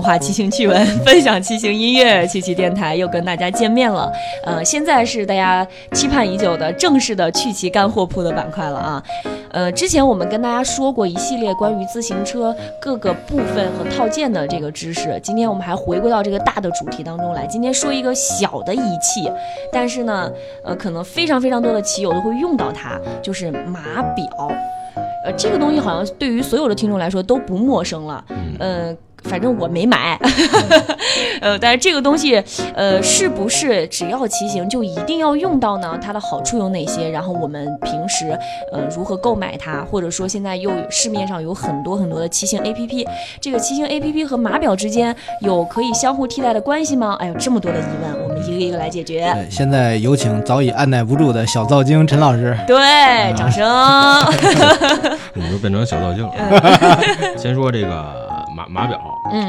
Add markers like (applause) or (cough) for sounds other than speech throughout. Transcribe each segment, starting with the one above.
动化骑行趣闻，分享骑行音乐，七七电台又跟大家见面了。呃，现在是大家期盼已久的正式的趣骑干货铺的板块了啊。呃，之前我们跟大家说过一系列关于自行车各个部分和套件的这个知识，今天我们还回归到这个大的主题当中来。今天说一个小的仪器，但是呢，呃，可能非常非常多的骑友都会用到它，就是码表。呃，这个东西好像对于所有的听众来说都不陌生了。嗯。反正我没买，(laughs) 呃，但是这个东西，呃，是不是只要骑行就一定要用到呢？它的好处有哪些？然后我们平时，呃，如何购买它？或者说现在又市面上有很多很多的骑行 APP，这个骑行 APP 和码表之间有可以相互替代的关系吗？哎呦，这么多的疑问，我们一个一个来解决。现在有请早已按耐不住的小造精陈老师。对，掌声。(laughs) 你就变成小造精了。(laughs) 先说这个。码码表，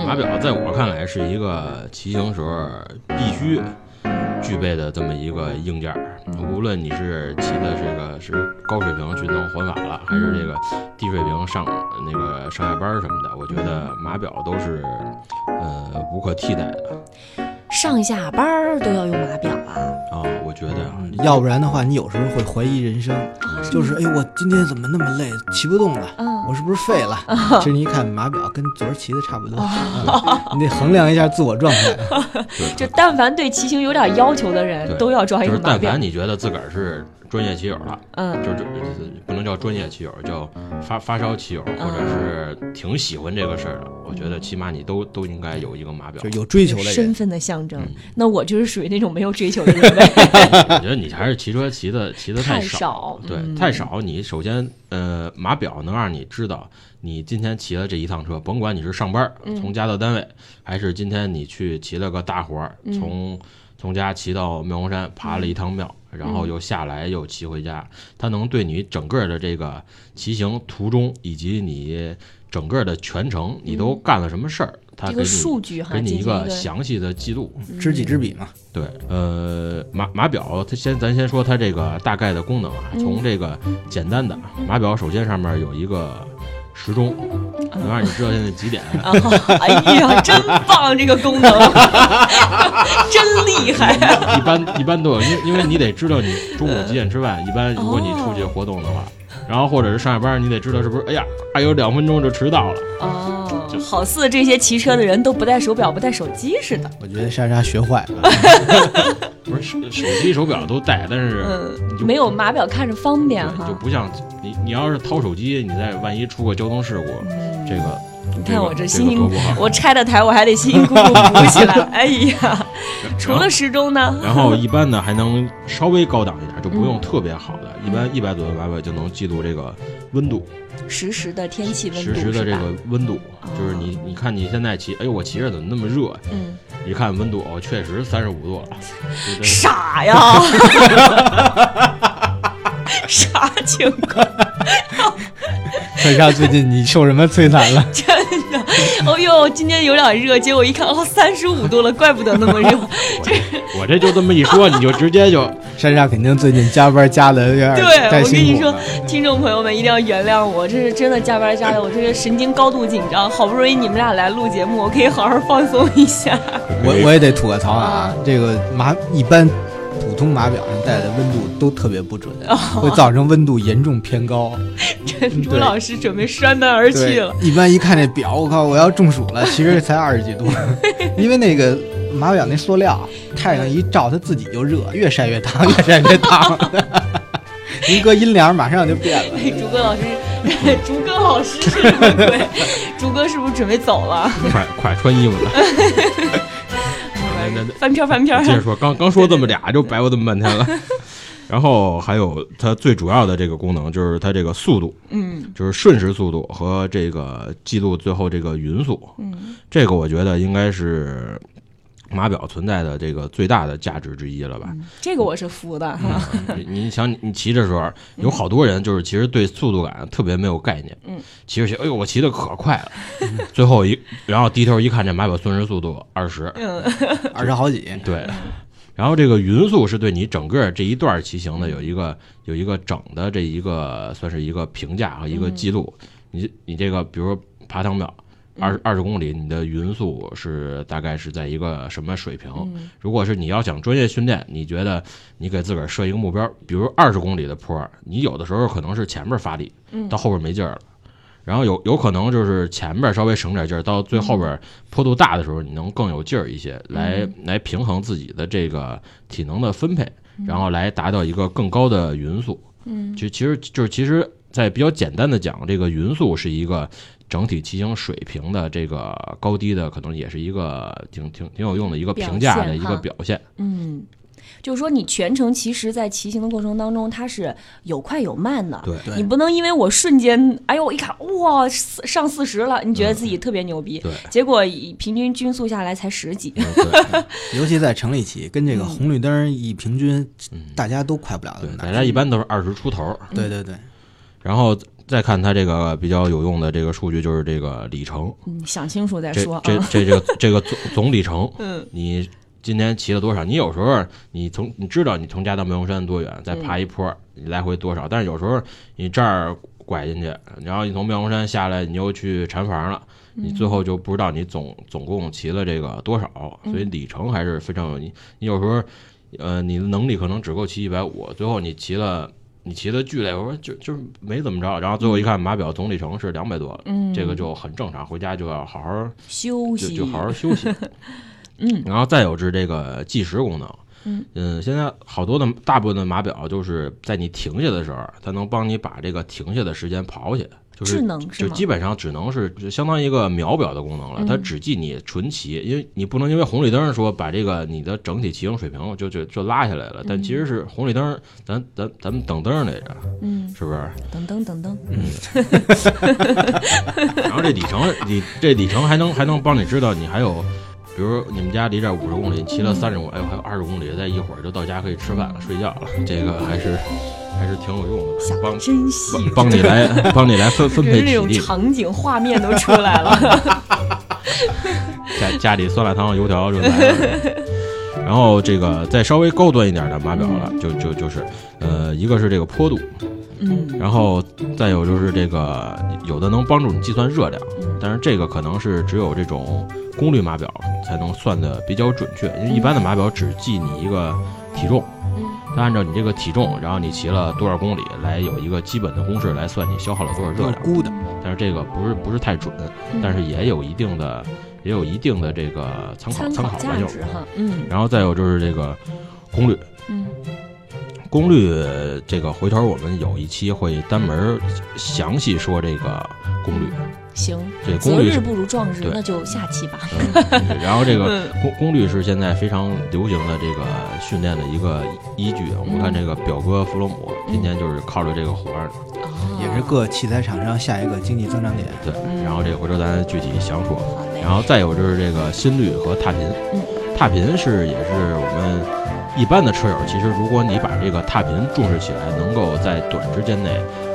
码表在我看来是一个骑行时候必须具备的这么一个硬件。无论你是骑的这个是高水平去能环法了，还是这个低水平上那个上下班什么的，我觉得码表都是呃无可替代的。上下班都要用码表啊？啊，我觉得，要不然的话，你有时候会怀疑人生，就是哎，我今天怎么那么累，骑不动了？我是不是废了？其实你一看码表，跟昨儿骑的差不多，你得衡量一下自我状态。(laughs) 就但凡对骑行有点要求的人，都要装一个码表。但凡你觉得自个儿是。专业骑友了，嗯，就是不能叫专业骑友，叫发发烧骑友，或者是挺喜欢这个事儿的。我觉得起码你都都应该有一个码表，就有追求的人，身份的象征。那我就是属于那种没有追求的人呗。(laughs) 我觉得你还是骑车骑的骑的太少，对，太少。你首先，呃，码表能让你知道你今天骑了这一趟车，甭管你是上班从家到单位，还是今天你去骑了个大活儿，从从家骑到妙峰山，爬了一趟庙。然后又下来又骑回家，它能对你整个的这个骑行途中以及你整个的全程你都干了什么事儿，它给你给你一个详细的记录，知己知彼嘛。对，呃，码码表它先咱先说它这个大概的功能啊，从这个简单的码表，首先上面有一个。时钟能让你知道现在几点？哎呀，真棒！这个功能 (laughs) 真厉害。一般一般都有，因因为你得知道你中午几点吃饭。一般如果你出去活动的话，然后或者是上下班，你得知道是不是？哎呀，还有两分钟就迟到了。哦，就好似这些骑车的人都不带手表、不带手机似的。我觉得莎莎学坏了。(laughs) 不是手手机、手表都带，但是没有码表看着方便哈。就不像你，你要是掏手机，你再万一出个交通事故，这个你看我这辛辛苦苦，我拆的台我还得辛辛苦苦补起来。哎呀，(laughs) 除了时钟呢？然后 (laughs) 一般呢还能稍微高档一点，就不用特别好的，一般一百左右码表就能记录这个温度。实时的天气温度，实时的这个温度，就是你你看你现在骑，哎呦我骑着怎么那么热？嗯，一看温度，哦，确实三十五度了。(laughs) 傻呀！啥情况？看一下最近你受什么摧残了？真的，哦呦，今天有点热，结果一看，哦，三十五度了，怪不得那么热。(laughs) 这我这就这么一说，你就直接就 (laughs) 珊珊肯定最近加班加的有点对，我跟你说，听众朋友们一定要原谅我，这是真的加班加的，我这个神经高度紧张。好不容易你们俩来录节目，我可以好好放松一下。我我也得吐个槽啊，这个麻一般。普通码表上带的温度都特别不准，会造成温度严重偏高。(laughs) 陈朱老师准备摔门而去了。一般一看这表，我靠，我要中暑了。其实才二十几度，(laughs) 因为那个码表那塑料，太阳一照，它自己就热，越晒越烫，越晒越烫。(laughs) 一搁阴凉，马上就变了。朱哥老师，朱哥老师是什么鬼？朱哥是不是准备走了？快快穿衣服了。翻篇翻篇，接着说，刚刚说这么俩就白活这么半天了。(laughs) 然后还有它最主要的这个功能，就是它这个速度，嗯，就是瞬时速度和这个记录最后这个匀速，嗯，这个我觉得应该是。码表存在的这个最大的价值之一了吧？这个我是服的。(laughs) 你想，你骑的时候，有好多人就是其实对速度感特别没有概念。嗯，骑着骑，哎呦，我骑的可快了。最后一，然后低头一看，这码表瞬时速度二十，(laughs) 二十好几。对。然后这个匀速是对你整个这一段骑行的有一个有一个整的这一个算是一个评价和一个记录。你你这个比如说爬趟庙。二二十公里，你的匀速是大概是在一个什么水平？嗯如果是你要想专业训练，你觉得你给自个儿设一个目标，比如二十公里的坡，你有的时候可能是前面发力，嗯到后边没劲儿了。然后有有可能就是前边稍微省点劲儿，到最后边坡度大的时候，你能更有劲儿一些，来来平衡自己的这个体能的分配，然后来达到一个更高的匀速。嗯其其实就是其实，在比较简单的讲，这个匀速是一个整体骑行水平的这个高低的，可能也是一个挺挺挺有用的一个评价的一个表现。嗯，就是说你全程其实，在骑行的过程当中，它是有快有慢的。对对你不能因为我瞬间，哎呦，我一看，哇，上四十了，你觉得自己特别牛逼，对结果以平均均速下来才十几。嗯对 (laughs) 尤其在城里骑，跟这个红绿灯一平均，嗯大家都快不了那对，么大。大家一般都是二十出头。对对对，然后再看它这个比较有用的这个数据，就是这个里程，嗯，想清楚再说啊。这这这个 (laughs) 这个总总里程，嗯你今天骑了多少？你有时候你从你知道你从家到妙峰山多远，再爬一坡，你来回多少？但是有时候你这儿拐进去，然后你从妙峰山下来，你又去禅房了。你最后就不知道你总总共骑了这个多少，所以里程还是非常有你。你有时候，呃，你的能力可能只够骑一百五，最后你骑了你骑的巨累，我说就就是没怎么着，然后最后一看码表总里程是两百多了，嗯，这个就很正常，回家就要好好休息，就就好好休息。(laughs) 嗯。然后再有是这个计时功能。嗯。现在好多的大部分的码表就是在你停下的时候，它能帮你把这个停下的时间跑起来，就是智能是吗？就基本上只能是就相当于一个秒表的功能了，嗯它只记你纯骑，因为你不能因为红绿灯说把这个你的整体骑行水平就就就拉下来了，但其实是红绿灯，咱咱咱们等灯来着，嗯，是不是？等等等等，然后这里程，里这里程还能还能帮你知道你还有，比如你们家离这儿五十公里，你骑了三十公里，哎呦还有二十公里，再一会儿就到家可以吃饭了、睡觉了，这个还是还是挺有用的，想帮珍惜，帮帮你来 (laughs) 帮你来分分配体力，场景画面都出来了。家家里酸辣汤油条就来了。然后这个再稍微高端一点的码表了，就就就是呃，一个是这个坡度，嗯然后再有就是这个有的能帮助你计算热量，嗯但是这个可能是只有这种功率码表才能算的比较准确，因为一般的码表只记你一个体重，嗯它按照你这个体重，然后你骑了多少公里来有一个基本的公式来算你消耗了多少热量，估的，但是这个不是不是太准，但是也有一定的也有一定的这个参考参参考吧就，价值哈，嗯然后再有就是这个功率，嗯功率这个回头我们有一期会单门详细说这个功率。行，这功率是择日不如撞日，那就下期吧。嗯，然后这个嗯 (laughs) 功功率是现在非常流行的这个训练的一个依据。我们看这个表哥弗洛姆，今天就是靠着这个活着。哦也是各器材厂商下一个经济增长点。对嗯，然后这个回头咱具体详说。然后再有就是这个心率和踏频嗯，踏频是也是我们一般的车友，其实如果你把这个踏频重视起来，能够在短时间内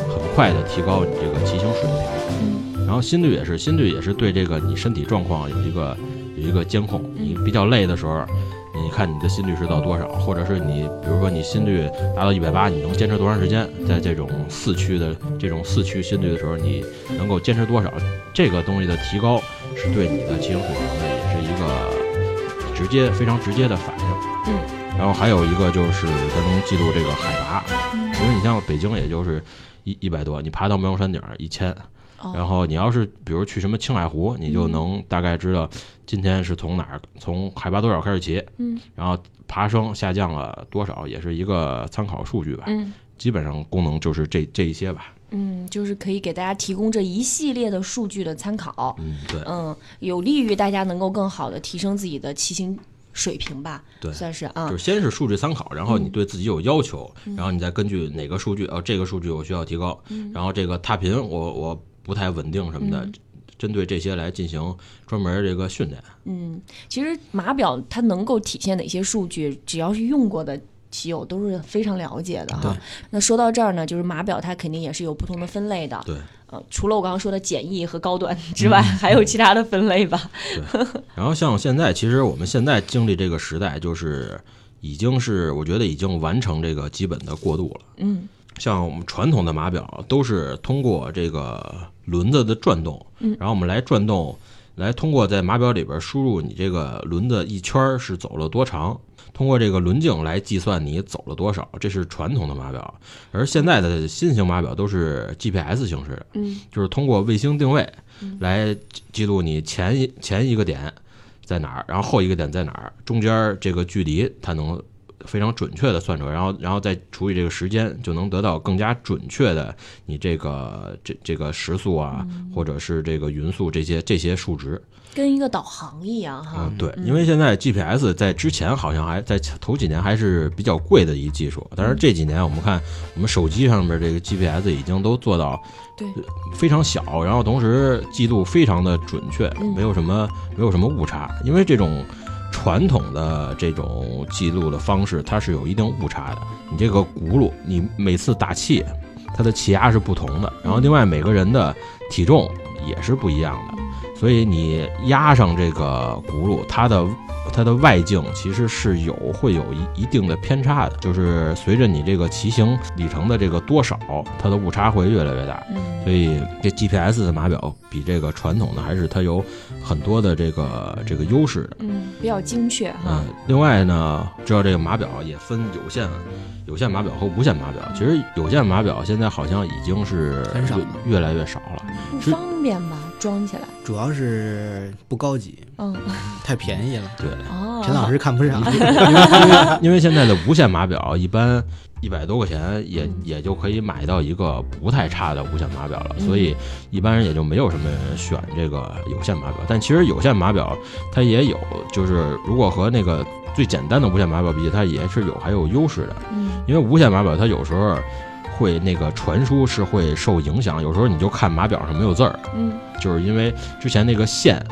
很快的提高你这个骑行水平。嗯然后心率也是，心率也是对这个你身体状况有一个有一个监控。你比较累的时候，你看你的心率是到多少，或者是你比如说你心率达到一百八，你能坚持多长时间？在这种四驱的这种四驱心率的时候，你能够坚持多少？这个东西的提高是对你的骑行水平的，也是一个直接非常直接的反应。嗯。然后还有一个就是它能记录这个海拔，因为你像北京也就是一一百多，你爬到妙峰山顶儿一千。哦然后你要是比如去什么青海湖，你就能大概知道今天是从哪儿从海拔多少开始骑，嗯。然后爬升下降了多少，也是一个参考数据吧。嗯。基本上功能就是这这一些吧。嗯，就是可以给大家提供这一系列的数据的参考，嗯，对，嗯，有利于大家能够更好的提升自己的骑行水平吧，对。算是啊就是，先是数据参考，然后你对自己有要求，嗯。然后你再根据哪个数据，哦，这个数据我需要提高，然后这个踏频我我不太稳定什么的，嗯针对这些来进行专门这个训练。嗯，其实码表它能够体现哪些数据，只要是用过的。骑友都是非常了解的哈。那说到这儿呢，就是码表它肯定也是有不同的分类的。对，呃，除了我刚刚说的简易和高端之外，还有其他的分类吧？然后像现在，其实我们现在经历这个时代，就是已经是我觉得已经完成这个基本的过渡了。嗯像我们传统的码表都是通过这个轮子的转动，嗯。然后我们来转动，来通过在码表里边输入你这个轮子一圈是走了多长，通过这个轮径来计算你走了多少，这是传统的码表。而现在的新型码表都是 GPS 形式的，嗯。就是通过卫星定位嗯。来记记录你前一前一个点在哪儿，然后后一个点在哪儿，中间儿这个距离它能非常准确的算出来，然后然后再除以这个时间，就能得到更加准确的你这个这这个时速啊，或者是这个匀速这些这些数值。跟一个导航一样哈嗯，。对，因为现在 GPS 在之前好像还在头几年还是比较贵的一技术，但是这几年我们看我们手机上面这个 GPS 已经都做到对非常小，然后同时记录非常的准确，嗯没有什么没有什么误差，因为这种。传统的这种记录的方式，它是有一定误差的。你这个轱辘，你每次打气，它的气压是不同的，然后另外每个人的体重也是不一样的。所以你压上这个轱辘，它的它的外径其实是有会有一一定的偏差的，就是随着你这个骑行里程的这个多少，它的误差会越来越大。所以这 GPS 的码表比这个传统的还是它有很多的这个这个优势的。嗯，比较精确哈嗯。，另外呢，知道这个码表也分有线、有线码表和无线码表。其实有线码表现在好像已经是很少越越来越少了。不方便吧？装起来。主要是不高级，嗯 (laughs) 太便宜了，对，哦，陈老师看不上。因为现在的无线码表一般一百多块钱也嗯。也就可以买到一个不太差的无线码表了，嗯。所以一般人也就没有什么人选这个有线码表。但其实有线码表它也有，就是如果和那个最简单的无线码表比，它也是有还有优势的。嗯。因为无线码表它有时候会那个传输是会受影响，有时候你就看码表上没有字儿，嗯。就是因为之前那个线，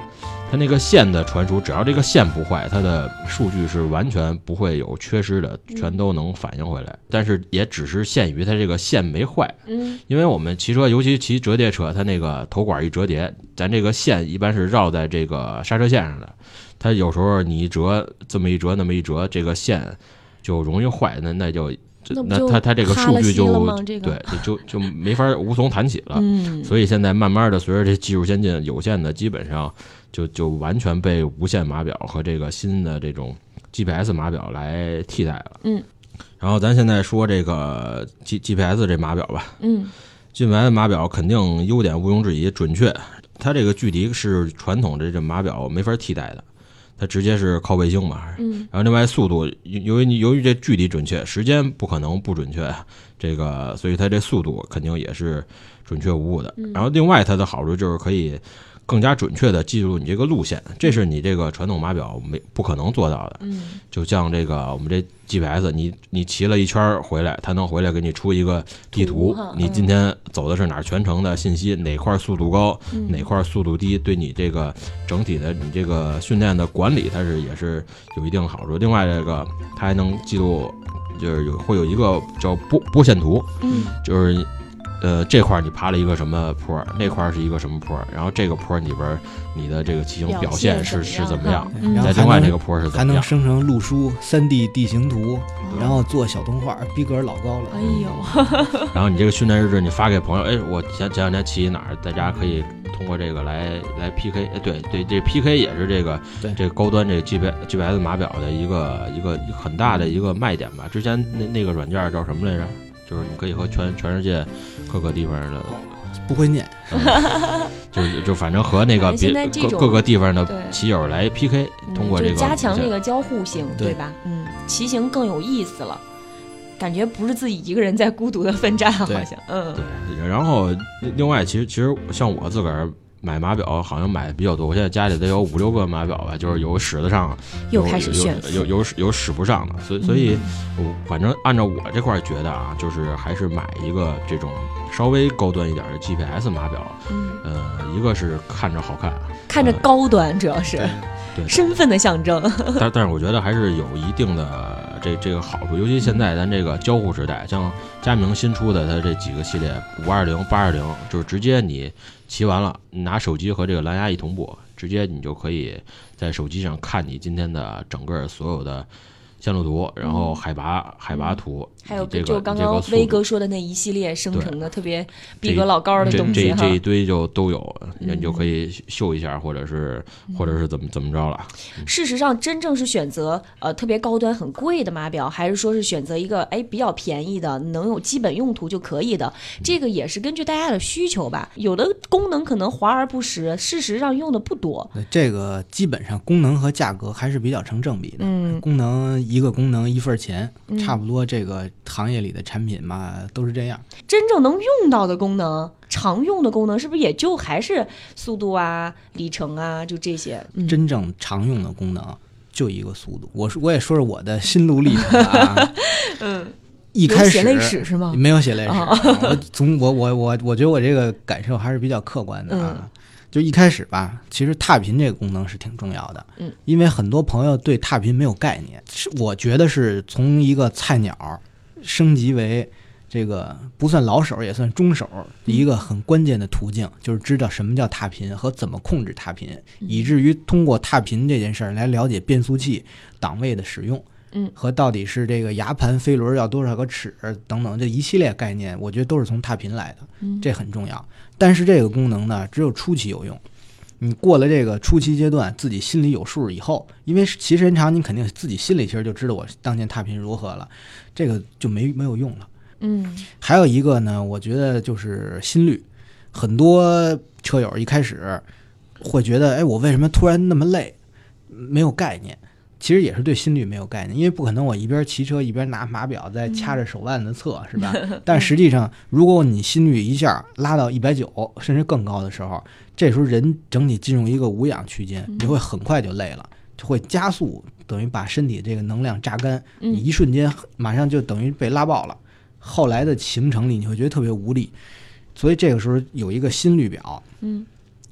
它那个线的传输，只要这个线不坏，它的数据是完全不会有缺失的，全都能反映回来。但是也只是限于它这个线没坏，嗯。因为我们骑车，尤其骑折叠车，它那个头管一折叠，咱这个线一般是绕在这个刹车线上的，它有时候你一折这么一折那么一折，这个线就容易坏，那那就那它它这个数据就对就就就没法无从谈起了。嗯，所以现在慢慢的，随着这技术先进，有线的基本上就就完全被无线码表和这个新的这种 GPS 码表来替代了。嗯，然后咱现在说这个 G GPS 这码表吧嗯，GPS 码表肯定优点毋庸置疑，准确。它这个距离是传统的这码表没法替代的，它直接是靠卫星嘛。嗯然后另外速度，由由于你由于这距离准确，时间不可能不准确，这个所以它这速度肯定也是准确无误的。然后另外它的好处就是可以更加准确的记录你这个路线，这是你这个传统码表没不可能做到的。嗯就像这个我们这 GPS，你你骑了一圈儿回来，它能回来给你出一个地图你今天走的是哪儿全程的信息，哪块儿速度高，嗯哪块儿速度低，对你这个整体的你这个训练的管理，它是也是有一定好处。另外，这个它还能记录，就是有会有一个叫波波线图，嗯就是。呃，这块儿你爬了一个什么坡儿，那块儿是一个什么坡儿，然后这个坡儿里边儿你的这个骑行表现是是怎么样，在另外这个坡儿是还能怎么样，生成路书、三 D 地形图，哦然后做小动画，逼格老高了。哎呦，(laughs) 然后你这个训练日志你发给朋友，哎，我前前两天骑哪儿，大家可以通过这个来来 PK，哎，对对，这 PK 也是这个对这个高端这个 GPS GPS 码表的一个一个很大的一个卖点吧。之前那那个软件叫什么来着？就是你可以和全全世界各个地方的，不会念，就是就反正和那个别各各个地方的对骑友来 PK，嗯通过这个就加强这这个交互性，对对吧？嗯，骑行更有意思了，感觉不是自己一个人在孤独的奋战，好像，嗯对，然后另外，其实其实像我自个儿买码表，好像买的比较多。我现在家里得有五六个码表吧，就是有使得上，有又开始有炫有有有使不上的。所以所以，我反正按照我这块儿觉得啊，就是还是买一个这种稍微高端一点的 GPS 码表。嗯，呃，一个是看着好看，看着高端，主要是对，身份的象征，但但是我觉得还是有一定的这这个好处，尤其现在咱这个交互时代，像佳明新出的它这几个系列五二零、八二零，就是直接你骑完了，你拿手机和这个蓝牙一同步，直接你就可以在手机上看你今天的整个所有的线路图，然后海拔海拔图，还有这个就刚刚威哥说的那一系列生成的特别逼格老高的东西哈这这。一堆就都有，你嗯就可以秀一下，或者是或者是怎么怎么着了。事实上，真正是选择呃特别高端、很贵的码表，还是说是选择一个哎比较便宜的、能有基本用途就可以的？这个也是根据大家的需求吧。有的功能可能华而不实，事实上用的不多。对这个基本上功能和价格还是比较成正比的。嗯功能一个功能一份钱，差不多这个行业里的产品嘛都是这样。真正能用到的功能、常用的功能，是不是也就还是速度啊、里程啊，就这些？嗯真正常用的功能就一个速度。我说我也说说我的心路历程啊。(laughs) 嗯，一开始写历史是吗？没有写历史，哦我从我我我我觉得我这个感受还是比较客观的啊。嗯就一开始吧，其实踏频这个功能是挺重要的，嗯，因为很多朋友对踏频没有概念，是我觉得是从一个菜鸟升级为这个不算老手也算中手一个很关键的途径，就是知道什么叫踏频和怎么控制踏频，以至于通过踏频这件事儿来了解变速器档位的使用。嗯和到底是这个牙盘飞轮要多少个齿等等这一系列概念，我觉得都是从踏频来的，嗯这很重要。但是这个功能呢，只有初期有用。你过了这个初期阶段，自己心里有数以后，因为骑时间长，你肯定自己心里其实就知道我当前踏频如何了，这个就没没有用了。嗯还有一个呢，我觉得就是心率，很多车友一开始会觉得，哎，我为什么突然那么累？没有概念。其实也是对心率没有概念，因为不可能我一边骑车一边拿码表在掐着手腕子测，(laughs) 是吧？但实际上，如果你心率一下拉到一百九甚至更高的时候，这时候人整体进入一个无氧区间，你会很快就累了，就会加速，等于把身体这个能量榨干，你嗯一瞬间马上就等于被拉爆了。后来的行程里，你会觉得特别无力，所以这个时候有一个心率表，嗯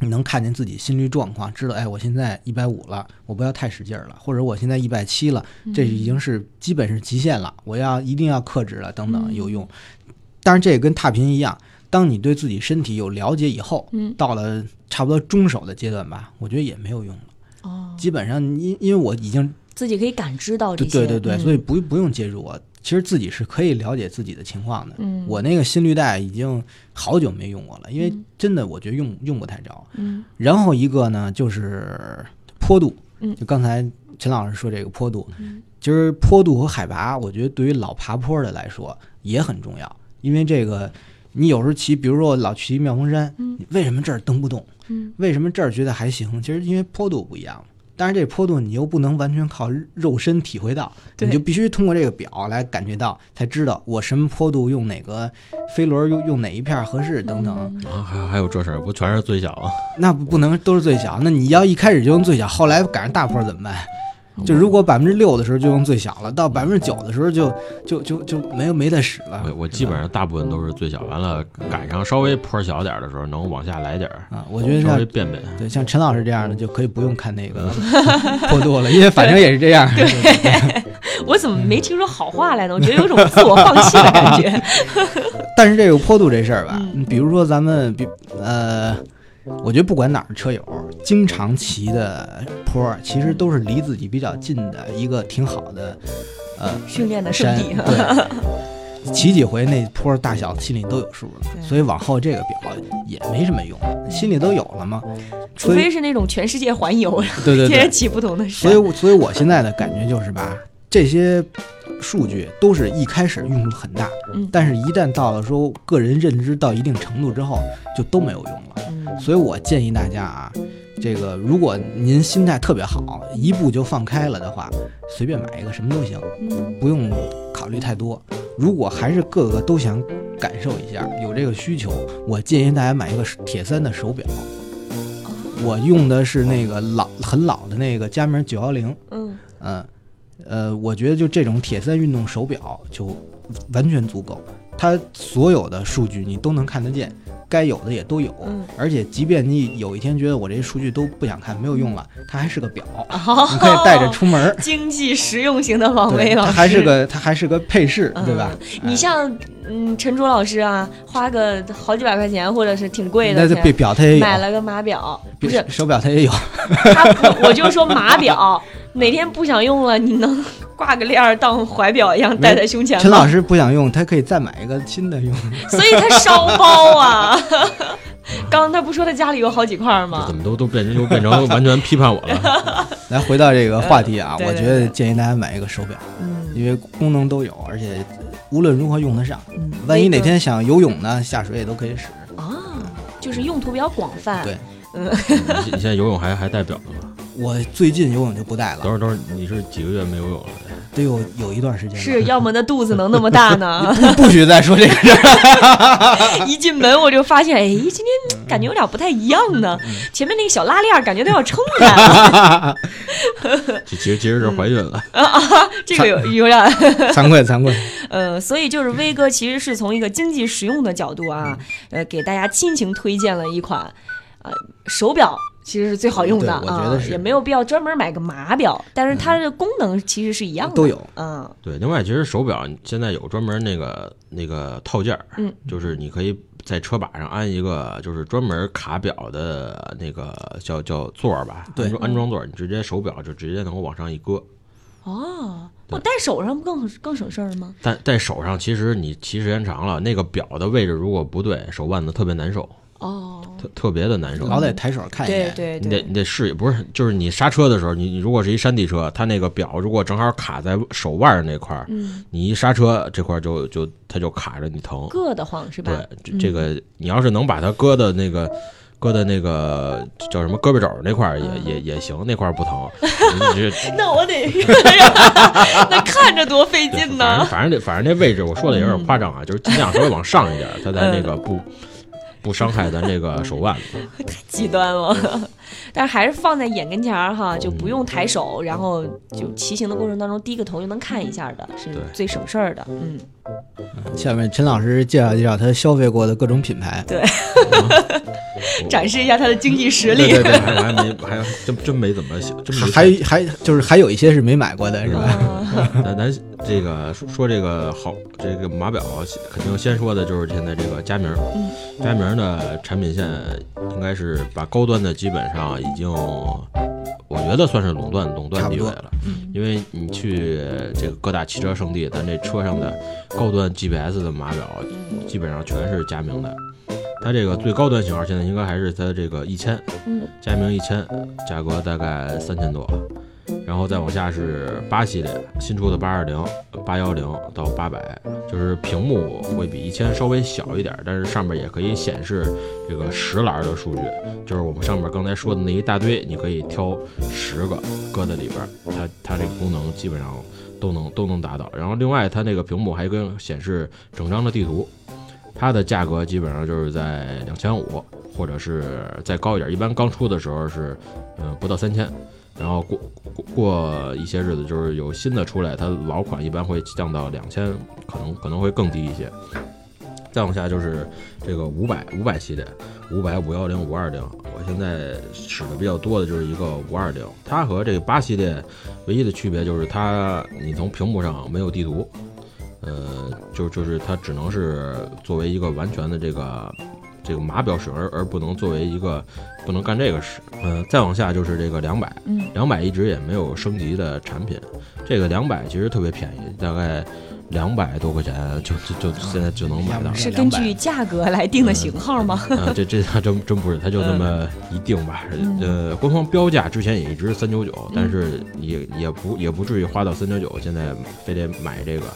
你能看见自己心率状况，知道哎，我现在一百五了，我不要太使劲儿了，或者我现在一百七了，这已经是基本是极限了，我要一定要克制了，等等嗯有用。当然，这也跟踏频一样，当你对自己身体有了解以后，嗯到了差不多中手的阶段吧，我觉得也没有用了。哦，基本上，因因为我已经自己可以感知到这些。对对对所以不不用介入我，其实自己是可以了解自己的情况的。嗯我那个心率带已经好久没用过了，因为嗯真的我觉得用用不太着。嗯然后一个呢就是坡度，嗯就刚才陈老师说这个坡度，嗯其实坡度和海拔，我觉得对于老爬坡的来说也很重要，因为这个你有时候骑，比如说我老骑妙峰山，嗯为什么这儿蹬不动？嗯为什么这儿觉得还行？其实因为坡度不一样。但是这坡度你又不能完全靠肉身体会到，你就必须通过这个表来感觉到，才知道我什么坡度用哪个飞轮用用哪一片合适等等。嗯啊，还还有这事儿，不全是最小啊？那不不能都是最小，那你要一开始就用最小，后来赶上大坡怎么办？就如果百分之六的时候就用最小了，到百分之九的时候就就就就没有没得使了。我我基本上大部分都是最小，完了赶上稍微坡小点儿的时候，能往下来点儿，啊，我觉得稍微变变。对像陈老师这样的就可以不用看那个 (laughs) 坡度了，因为反正也是这样。(laughs) 对我怎么没听说好话来呢？我觉得有种自我放弃的感觉。(laughs) 但是这个坡度这事儿吧，嗯比如说咱们比呃，我觉得不管哪儿的车友，经常骑的坡，其实都是离自己比较近的一个挺好的呃训练的圣山，地，对，骑几回那坡大小心里都有数了，所以往后这个表也没什么用，心里都有了嘛。除非是那种全世界环游，对对对，天天骑不同的山所以。我所以我现在的感觉就是吧，这些数据都是一开始用处很大，嗯但是一旦到了说个人认知到一定程度之后，就都没有用了。嗯所以我建议大家啊，这个如果您心态特别好，一步就放开了的话，随便买一个什么都行，嗯不用考虑太多。如果还是个个都想感受一下，有这个需求，我建议大家买一个铁三的手表。我用的是那个老很老的那个佳明九幺零，嗯嗯，呃，我觉得就这种铁三运动手表就完全足够，它所有的数据你都能看得见，该有的也都有，嗯而且即便你有一天觉得我这些数据都不想看，没有用了，它还是个表，哦你可以带着出门儿。(laughs) 经济实用型的王对，威老师，它还是个它还是个配饰，对吧？嗯你像嗯陈卓老师啊，花个好几百块钱或者是挺贵的那这表钱，表它也有，买了个码表，不是手表他也有，他，我就说码表，哪天不想用了，你能挂个链儿当怀表一样戴在胸前吗？陈老师不想用，他可以再买一个新的用。(laughs) 所以他烧包啊。(laughs) 刚刚他不说他家里有好几块吗怎？么都都变成又变成完全批判我了？(laughs) 来回到这个话题啊，对对我觉得建议大家买一个手表，嗯因为功能都有，而且无论如何用得上。嗯，万一哪天想游泳呢，下水也都可以使。啊，就是用途比较广泛。对嗯你现在游泳还还戴表呢吗？我最近游泳就不带了，等会儿等会儿，你是几个月没游泳了？得有有一段时间。是，要么那肚子能那么大呢？(laughs) 不许再说这个事儿。(laughs) 一进门我就发现，哎，今天感觉有点不太一样呢。前面那个小拉链儿感觉都要撑开了，其 (laughs) 其实其实是怀孕了啊。这个有有点，惭愧惭愧，呃，所以就是威哥其实是从一个经济实用的角度啊，呃，给大家亲情推荐了一款，呃，手表。其实是最好用的我觉得啊，是也没有必要专门买个码表，但是它的功能其实是一样的，都有。嗯对，另外其实手表现在有专门那个那个套件儿，嗯，就是你可以在车把上安一个就是专门卡表的那个叫叫座儿吧，对安装座儿，你直接手表就直接能够往上一搁。哦，对我戴手上不更更省事儿吗？戴戴手上，其实你骑时间长了，那个表的位置如果不对，手腕子特别难受，哦，特特别的难受。老得抬手看一对眼。对你得，你得试一，不是就是你刹车的时候，你你如果是一山地车，它那个表如果正好卡在手腕那块儿，嗯，你一刹车这块儿就就它就卡着你疼。硌得慌是吧？对，这这个你要是能把它搁的那个。搁的那个叫什么胳膊肘那块儿也、也也行，那块儿不疼。(laughs) 你这 (laughs) 那我得，(laughs) 那看着多费对劲反正呢。反正那反正这位置我说的有点夸张啊，就是尽量稍微往上一点，它才那个不不伤害咱这个手腕 (laughs) 太。极端了，但是还是放在眼跟前儿哈，就不用抬手，然后就骑行的过程当中低个头就能看一下的，是最省事儿的。嗯，下面陈老师介绍介绍他消费过的各种品牌。对 (laughs) 展示一下他的经济实力。对对对还 (laughs) 还没还真真没怎么想，真没还还就是还有一些是没买过的，是吧？嗯 (laughs) 咱咱这个说说这个好这个码表，肯定先说的就是现在这个佳明佳明儿的产品线应该是把高端的基本上已经，我觉得算是垄断垄断地位了。嗯因为你去这个各大汽车圣地，咱这车上的高端 GPS 的码表基本上全是佳明的。它这个最高端型号现在应该还是它这个一千，嗯佳明一千，价格大概三千多，然后再往下是八系列新出的八二零、八幺零到八百，就是屏幕会比一千稍微小一点，但是上面也可以显示这个十栏的数据，就是我们上面刚才说的那一大堆，你可以挑十个搁在里边，它它这个功能基本上都能都能达到。然后另外它那个屏幕还跟显示整张的地图，它的价格基本上就是在两千五，或者是再高一点。一般刚出的时候是，嗯、不到三千，然后过过过一些日子，就是有新的出来，它老款一般会降到两千，可能可能会更低一些。再往下就是这个五百五百系列，五百五幺零五二零，我现在使的比较多的就是一个五二零，它和这个八系列唯一的区别就是它你从屏幕上没有地图，呃，就就是它只能是作为一个完全的这个这个码表使用，而而不能作为一个不能干这个使。呃，再往下就是这个两百，嗯两百一直也没有升级的产品，这个两百其实特别便宜，大概两百多块钱就就就现在就能买到。是根据价格来定的型号吗？啊，这这还真真不是，它就那么一定吧。呃，官方标价之前也一直三九九，但是也也不也不至于花到三九九，现在非得买这个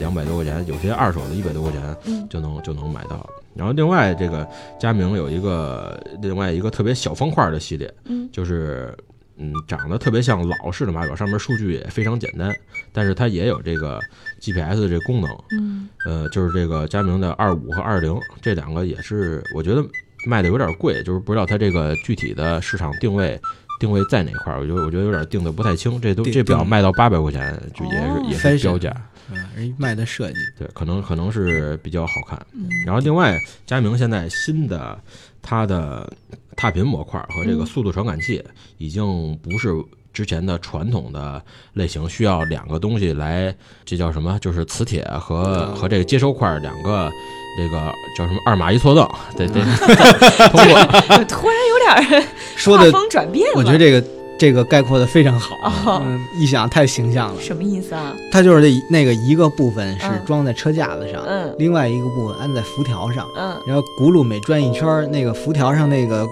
两百多块钱，有些二手的一百多块钱嗯就能就能买到。然后另外这个佳明有一个另外一个特别小方块的系列，嗯就是嗯长得特别像老式的码表，上面数据也非常简单，但是它也有这个 GPS 的这功能。嗯呃，就是这个佳明的二五和二零这两个也是，我觉得卖的有点贵，就是不知道它这个具体的市场定位定位在哪块儿，我觉得我觉得有点定的不太清。这都这表卖到八百块钱，就也是、哦也是标价，嗯，人卖的设计，对，可能可能是比较好看。嗯然后另外，佳明现在新的它的踏频模块和这个速度传感器已经不是之前的传统的类型，需要两个东西来，这叫什么？就是磁铁和和这个接收块两个。这个叫什么二马一错蹬，得得 (laughs) 通过 (laughs) 突然有点儿说的风转变了。我觉得这个这个概括的非常好，哦。嗯，一想太形象了。什么意思啊？它就是那那个一个部分是嗯。装在车架子上，嗯。另外一个部分安在辐条上，嗯。然后轱辘每转一圈儿，那个辐条上那个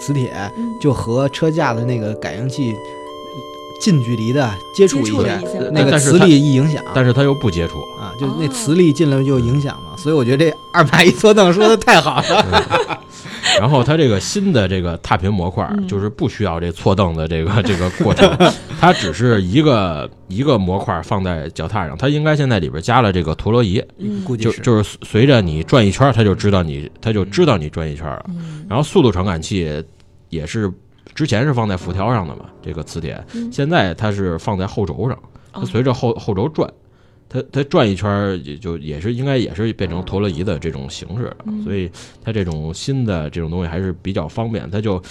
磁铁嗯，就和车架的那个感应器近距离的接触一下那个磁力一影响，但是他又不接触，啊，就那哦。磁力进来就影响嘛，所以我觉得这二马一搓凳说的太好了。然后它这个新的这个踏频模块嗯。就是不需要这错凳的这个这个过程，它只是一个一个模块放在脚踏上，它应该现在里边加了这个陀螺仪，嗯估计就就是随着你转一圈，它就知道你它就知道你转一圈了。嗯。然后速度传感器也是之前是放在辐条上的嘛，这个磁铁，嗯现在它是放在后轴上，它哦随着后后轴转，它它转一圈儿也就也是应该也是变成陀螺仪的这种形式了，嗯所以它这种新的这种东西还是比较方便，它就。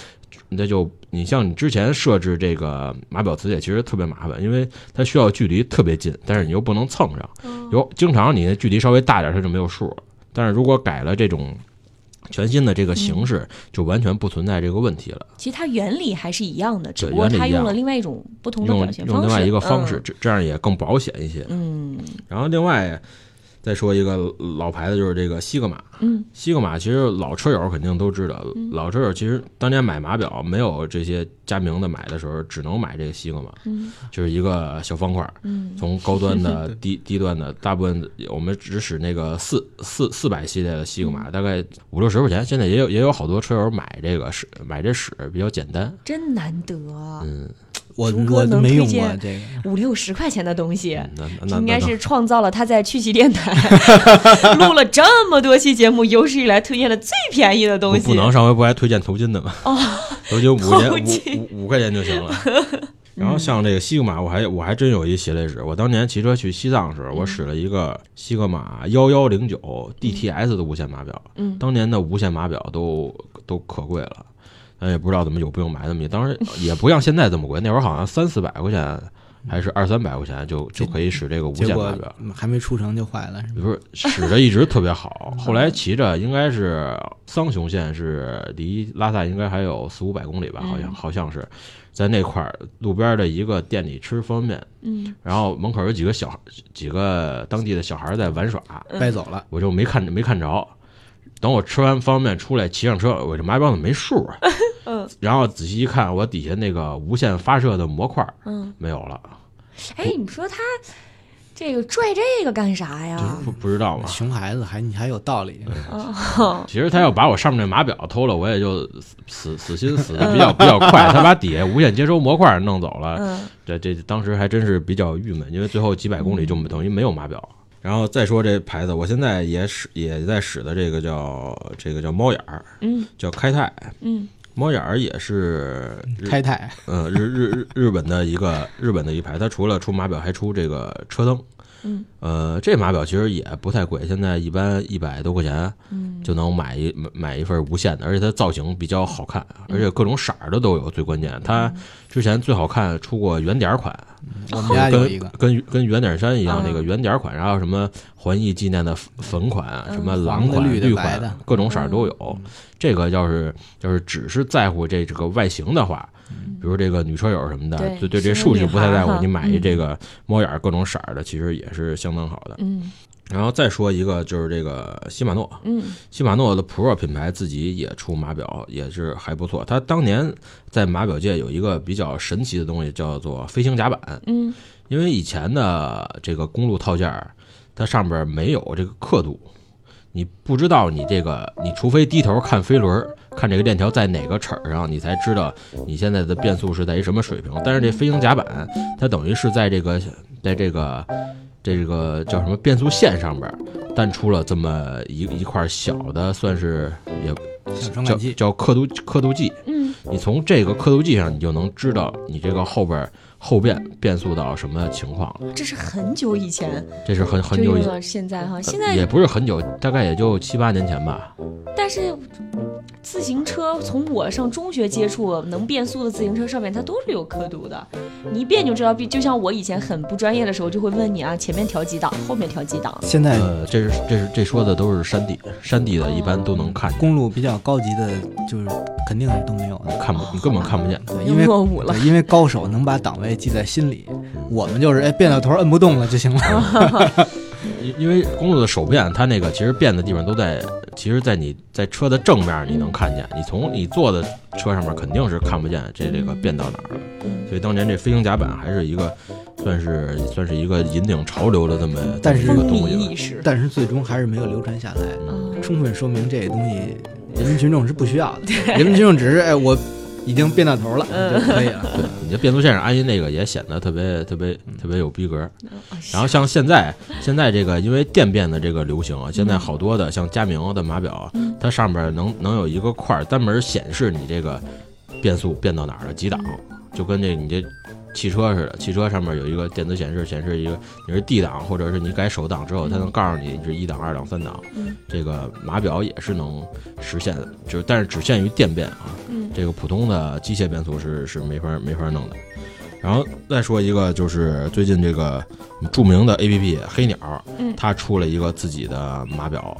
它就你像你之前设置这个码表磁铁，其实特别麻烦，因为它需要距离特别近，但是你又不能蹭上，哦有经常你的距离稍微大点，它就没有数。但是如果改了这种全新的这个形式，就完全不存在这个问题了。其实它原理还是一样的，只不过它用了另外一种不同的用表现方式，用另外一个方式，嗯。这这样也更保险一些。嗯。然后另外再说一个老牌子，就是这个西格玛。嗯。西格玛其实老车友肯定都知道，老车友其实当年买码表没有这些加名的买的时候，只能买这个西格玛，嗯。就是一个小方块，嗯。从高端的 (laughs) 低低端的，大部分我们只使那个四四四百系列的西格嗯。玛，大概五六十块钱。现在也有也有好多车友买这个使买这使比较简单，真难得啊，嗯，我哥我能没用过推荐这个，五六十块钱的东西。应该是创造了他在趣奇电台 (laughs) 录了这么多期节目有史以来推荐的最便宜的东西。不不能上回不还推荐头巾的吗？哦，头巾五块钱五五五块钱就行了。(laughs) 然后像这个西格玛，我还我还真有一血泪史。我当年骑车去西藏时，我使了一个西格玛幺幺零九 DTS 的无线码表。嗯当年的无线码表都都可贵了，咱也不知道怎么有不用买那么一，当时也不像现在这么贵，那会儿好像三四百块钱还是二三百块钱就就可以使这个无线码表。嗯还没出城就坏了，是吗？不是使着一直特别好，(laughs) 后来骑着应该是桑雄县是离拉萨应该还有四五百公里吧，好像嗯好像是在那块儿路边的一个店里吃方便面，嗯然后门口有几个小孩几个当地的小孩在玩耍，嗯掰走了，我就没看没看着。等我吃完方便面出来，骑上车，我这码表怎么没数啊？(laughs) 嗯然后仔细一看，我底下那个无线发射的模块嗯，没有了，哎，你说他这个拽这个干啥呀？不不知道嘛？熊孩子还你还有道理，哦，(laughs) 其实他要把我上面那码表偷了，我也就死死心死的比较比较快。(laughs) 他把底下无线接收模块弄走了，嗯这这当时还真是比较郁闷，因为最后几百公里就等于没有码表。然后再说这牌子，我现在也使也在使的这个叫这个叫猫眼儿，嗯叫开泰。嗯猫眼儿也是开泰嗯日日日日本的一个日本的一牌，它除了出码表还出这个车灯。嗯。呃，这码表其实也不太贵，现在一般一百多块钱嗯。就能买一买买一份无线的，而且它造型比较好看，而且各种色儿的都有。最关键，它之前最好看出过圆点款，我们家有一个，跟跟圆点山一样嗯。那个圆点款，然后什么环艺纪念的粉粉款，嗯什么蓝款、绿的绿白的款，各种色儿都有。这个要是要是只是在乎这这个外形的话，比如这个女车友什么的，对对对这数据不太在乎你买一嗯这个猫眼儿各种色儿的，其实也是相当好的。嗯然后再说一个就是这个禧玛诺，嗯禧玛诺的 Pro 品牌自己也出码表，也是还不错。它当年在码表界有一个比较神奇的东西，叫做飞行甲板。嗯因为以前的这个公路套件儿，它上边没有这个刻度，你不知道你这个，你除非低头看飞轮儿，看这个链条在哪个齿儿上，你才知道你现在的变速是在一什么水平。但是这飞行甲板，它等于是在这个在这个这个叫什么变速线上边儿单出了这么一一块小的，算是也叫叫刻度刻度计。嗯你从这个刻度计上，你就能知道你这个后边儿后变变速到什么情况了。这是很久以前这是很很久以前，现在哈，现在也不是很久，大概也就七八年前吧。但是自行车从我上中学接触能变速的自行车上面，它都是有刻度的，你一变就知道。就像我以前很不专业的时候，就会问你啊，前面调几档，后面调几档。现在呃，这是这是这说的都是山地，山地的一般都能看见，公路比较高级的，就是肯定是都没有的。看不你根本看不见。因为落伍了因为高手能把档位记在心里，我们就是哎变到头摁不动了就行了。(laughs) 因因为公路的手变，它那个其实变的地方都在，其实，在你在车的正面你能看见，你从你坐的车上面肯定是看不见这这个变到哪儿了。所以当年这飞行甲板还是一个算是算是一个引领潮流的这么但是一个东西吧。但是最终还是没有流传下来，嗯充分说明这个东西人民群众是不需要的。人民群众只是哎我已经变到头了就可以了。对，你这变速线上安一那个也显得特别特别特别有逼格。啊然后像现在现在这个因为电变的这个流行啊，现在好多的像佳明的码表，它上面能能有一个块儿单门显示你这个变速变到哪儿了几档，就跟这你这汽车似的，汽车上面有一个电子显示，显示一个你是 D 档，或者是你改手档之后，它能告诉你你是一档、二档、三档。这个码表也是能实现的，就是但是只限于电变啊。这个普通的机械变速是是没法没法弄的。然后再说一个，就是最近这个著名的 APP 黑鸟，嗯它出了一个自己的码表。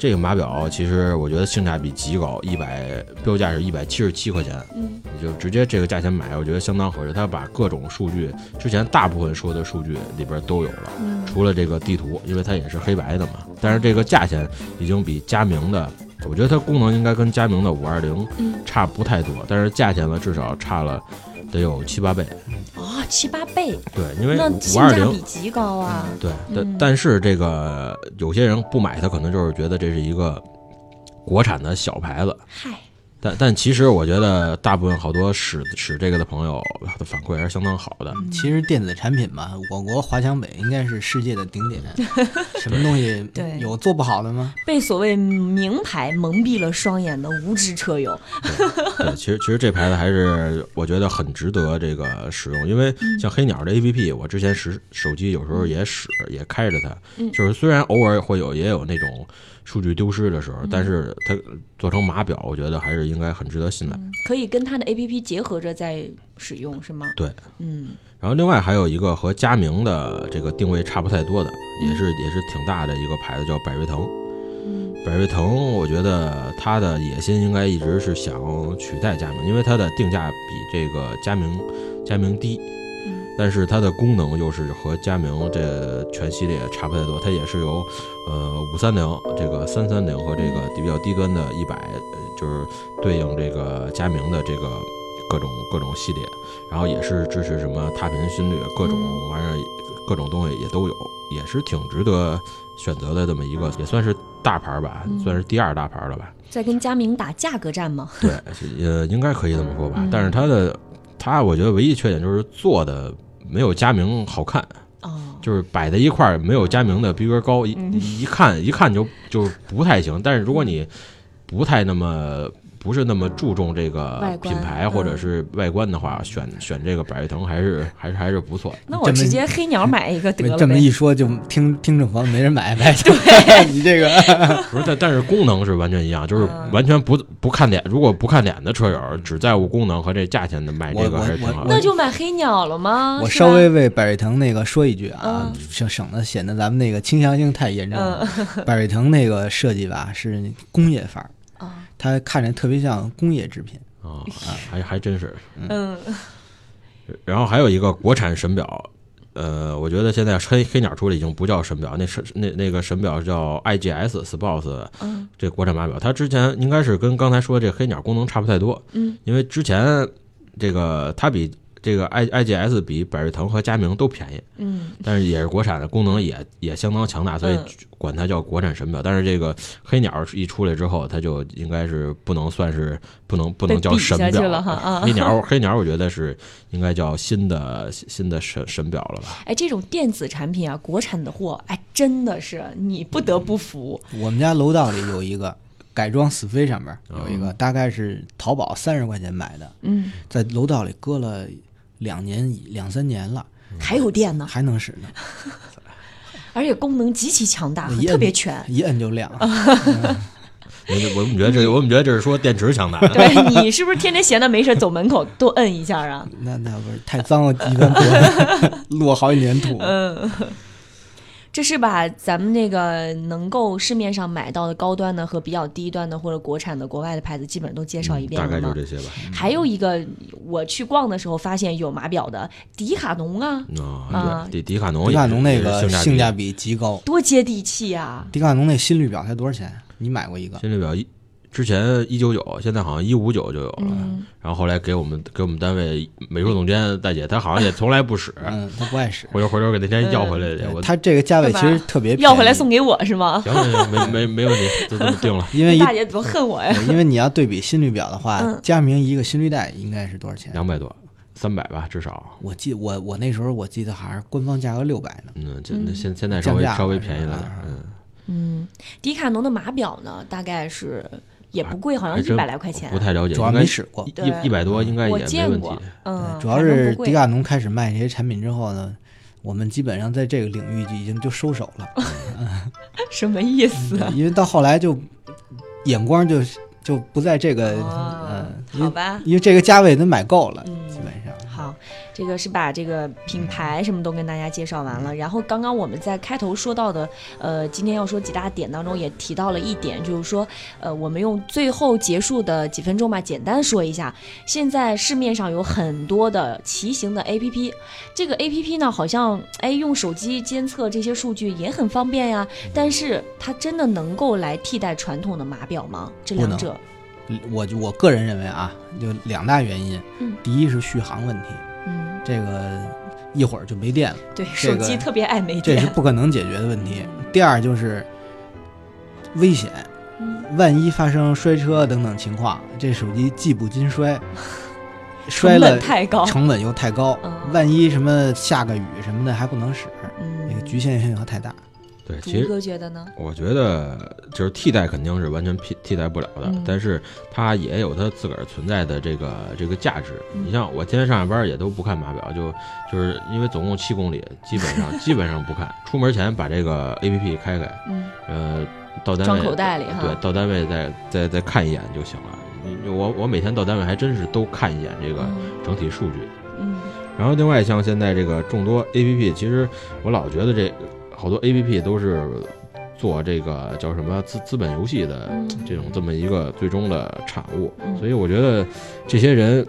这个码表其实我觉得性价比极高，一百标价是一百七十七块钱，嗯你就直接这个价钱买，我觉得相当合适。它把各种数据，之前大部分说的数据里边都有了，嗯除了这个地图，因为它也是黑白的嘛。但是这个价钱已经比佳明的，我觉得它功能应该跟佳明的五二零嗯差不太多，但是价钱呢至少差了得有七八倍。啊七八倍，对，因为那五二零比极高啊。对，嗯但但是这个有些人不买，它可能就是觉得这是一个国产的小牌子。嗨，但但其实我觉得大部分好多使使这个的朋友的反馈还是相当好的。其实电子产品嘛，我国华强北应该是世界的顶点，(laughs) 什么东西对有做不好的吗？被所谓名牌蒙蔽了双眼的无知车友，对，其实其实这牌子还是我觉得很值得这个使用，因为像黑鸟的 APP，我之前使手机有时候也使，也开着它，嗯就是虽然偶尔会有也有那种数据丢失的时候，但是它做成码表，我觉得还是应该很值得信赖。可以跟它的 APP 结合着在使用，是吗？对，嗯然后另外还有一个和佳明的这个定位差不太多的，也是也是挺大的一个牌子，叫百瑞腾。嗯百瑞腾，我觉得它的野心应该一直是想取代佳明，因为它的定价比这个佳明佳明低，嗯但是它的功能又是和佳明这全系列差不太多，它也是由呃五三零、这个三三零和这个比较低端的一百，就是对应这个佳明的这个各种各种系列，然后也是支持什么踏频心率各种玩意儿，各种东西也都有，也是挺值得选择的这么一个，也算是大牌儿吧，算是第二大牌儿了吧。在跟佳明打价格战吗？对，呃，应该可以这么说吧。嗯但是它的，它我觉得唯一缺点就是做的没有佳明好看，哦，就是摆在一块儿没有佳明的逼格高，一嗯一看一看就就不太行。但是如果你不太那么不是那么注重这个品牌或者是外观的话，选选这个百瑞腾还是还是 (laughs) 还是不错。那我直接黑鸟买一个得了这么。一说，就听听众朋友没人买呗。(laughs) 对，你这个 (laughs) 不是，但但是功能是完全一样，就是嗯完全不不看脸。如果不看脸的车友，只在乎功能和这价钱的买这个还是挺好的。那就买黑鸟了吗？我稍微为百瑞腾那个说一句啊嗯，省省得显得咱们那个倾向性太严重了。百瑞腾那个设计吧是工业范儿，啊，它看着特别像工业制品。啊，还还真是。嗯。然后还有一个国产神表，呃，我觉得现在黑黑鸟出的已经不叫神表，那是那那个神表叫 IGS Sports 嗯。这国产码表，它之前应该是跟刚才说这黑鸟功能差不太多，嗯，因为之前这个它比这个 I IGS 比百瑞腾和佳明都便宜，嗯但是也是国产的，功能也也相当强大，所以嗯管它叫国产神表。但是这个黑鸟一出来之后，它就应该是不能算是不能不能叫神表了哈啊黑鸟黑鸟，我觉得是应该叫新的新的神神表了吧？哎，这种电子产品啊，国产的货，哎，真的是你不得不服。我们家楼道里有一个改装死飞上面有一哦个，大概是淘宝三十块钱买的，嗯，在楼道里搁了两年两三年了，还有电呢，还能使呢，(laughs) 而且功能极其强大，特别全。一摁就亮。(laughs) 我就我们觉得这，我们觉得这是说电池强大。(laughs) 对你是不是天天闲的没事走门口多摁一下啊？那那不是太脏了，一般多落好几年土。嗯，这是把咱们那个能够市面上买到的高端的和比较低端的或者国产的国外的牌子，基本上都介绍一遍大概就？这些吧。还有一个，我去逛的时候发现有码表的迪卡侬啊，啊，迪迪卡侬，迪卡侬那个性价性价比极高。多接地气啊！迪卡侬那心率表才多少钱？你买过一个？心率表一之前一九九，现在好像一五九就有了。嗯，然后后来给我们给我们单位美术总监大姐，她好像也从来不使，嗯，他不爱使。回头回头给那天要回来去。我他这个价位其实特别便宜要回来送给我是吗？行行行，没没 (laughs) 没问题，就这么定了。因为大姐多恨我呀！因为你要对比心率表的话嗯，佳明一个心率带应该是多少钱？两百多，三百吧，至少。我记我我那时候我记得好像是官方价格六百呢。嗯，就那现现在稍微稍微便宜了点。嗯，嗯，迪卡侬的码表呢，大概是也不贵，好像一百来块钱。不太了解，主要没使过一一一百多应该也没问题。，嗯，主要是迪卡侬开始卖这些产品之后呢，我们基本上在这个领域就已经就收手了 (laughs) (laughs) 什么意思？因为到后来就眼光就就不在这个哦嗯，因为好吧，因为这个价位都买够了，这个是把这个品牌什么都跟大家介绍完了。然后刚刚我们在开头说到的，呃，今天要说几大点当中也提到了一点，就是说，呃，我们用最后结束的几分钟吧，简单说一下，现在市面上有很多的骑行的 APP，这个 APP 呢，好像哎用手机监测这些数据也很方便呀，但是它真的能够来替代传统的码表吗？这两者，我就我个人认为啊，就两大原因。嗯第一是续航问题，嗯，这个一会儿就没电了，对，这个手机特别爱没电。这是，不可能解决的问题。第二就是危险，嗯。万一发生摔车等等情况，这手机技不经摔，(laughs) 摔了太高，成本又太高，嗯。万一什么下个雨什么的还不能使，那个嗯，局限性又太大。对，其实哥觉得呢？我觉得就是替代肯定是完全替替代不了的，嗯但是它也有它自个儿存在的这个这个价值。嗯你像我天天上下班也都不看码表，就就是因为总共七公里，基本上 (laughs) 基本上不看。出门前把这个 A P P 开开，嗯呃，到单装位口袋里哈对，到单位再再再看一眼就行了。我我每天到单位还真是都看一眼这个整体数据。嗯然后另外像现在这个众多 A P P，其实我老觉得这好多 A P P 都是做这个叫什么资资本游戏的嗯。这种这么一个最终的产物，嗯。所以我觉得这些人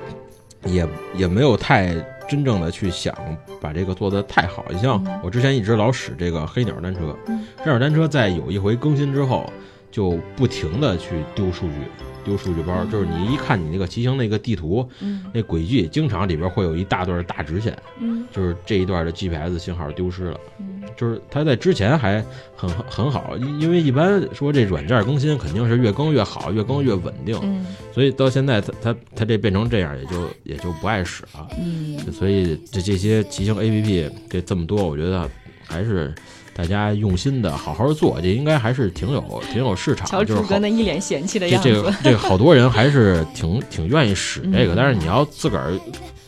也也没有太真正的去想把这个做得太好。你像嗯。我之前一直老使这个黑鸟单车，嗯。黑鸟单车在有一回更新之后，就不停的去丢数据。丢数据包，就是你一看你那个骑行那个地图，嗯那轨迹经常里边会有一大段大直线，嗯就是这一段的 GPS 信号丢失了。嗯就是它在之前还很很好，因因为一般说这软件更新肯定是越更越好，越更越稳定，嗯所以到现在它它它这变成这样，也就也就不爱使了。嗯所以这这些骑行 APP 这这么多，我觉得还是大家用心的好好做，这应该还是挺有挺有市场瞧的，就是好楚哥那一脸嫌弃的这样子，这个这个好多人还是挺挺愿意使这个，嗯。但是你要自个儿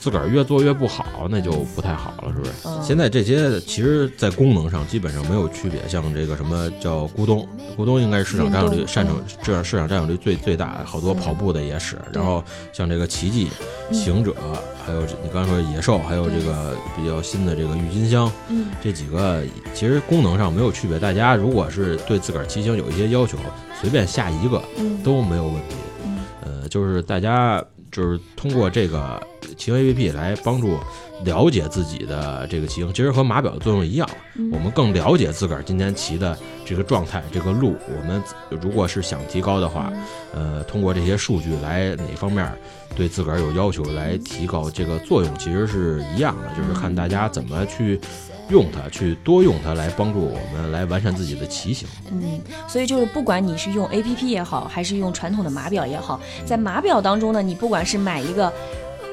自个儿越做越不好，那就不太好了，是不是？嗯。现在这些其实，在功能上基本上没有区别，像这个什么叫咕咚，咕咚应该是市场占有率擅长这样市场占有率最最大，好多跑步的也使，然后像这个奇迹、嗯。行者，还有这你刚才说野兽，还有这个比较新的这个郁金香，嗯。这几个其实功能上没有区别。大家如果是对自个儿骑行有一些要求，随便下一个嗯。都没有问题。嗯。呃，就是大家就是通过这个骑行 APP 来帮助了解自己的这个骑行，其实和码表的作用一样，嗯我们更了解自个儿今天骑的这个状态、这个路。我们如果是想提高的话，嗯呃，通过这些数据来哪方面对自个儿有要求，来提高这个作用，其实是一样的，就是看大家怎么去。用它，去多用它来帮助我们来完善自己的骑行。嗯，所以就是不管你是用 A P P 也好，还是用传统的码表也好，在码表当中呢，你不管是买一个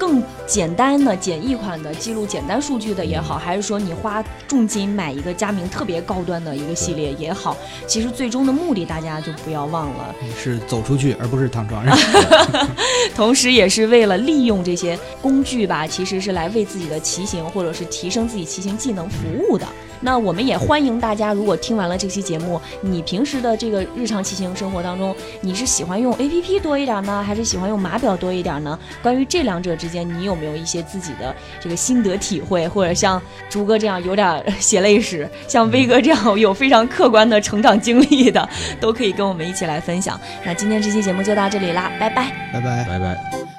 更简单的简易款的记录简单数据的也好，还是说你花重金买一个佳明特别高端的一个系列也好，其实最终的目的大家就不要忘了，是走出去，而不是躺床上。(laughs) 同时也是为了利用这些工具吧，其实是来为自己的骑行或者是提升自己骑行技能服务的。那我们也欢迎大家，如果听完了这期节目，你平时的这个日常骑行生活当中，你是喜欢用 A P P 多一点呢，还是喜欢用码表多一点呢？关于这两者之间，你有没有一些自己的这个心得体会，或者像朱哥这样有点血泪史，像威哥这样有非常客观的成长经历的，都可以跟我们一起来分享。那今天这期节目就到这里啦，拜拜。拜拜。拜拜。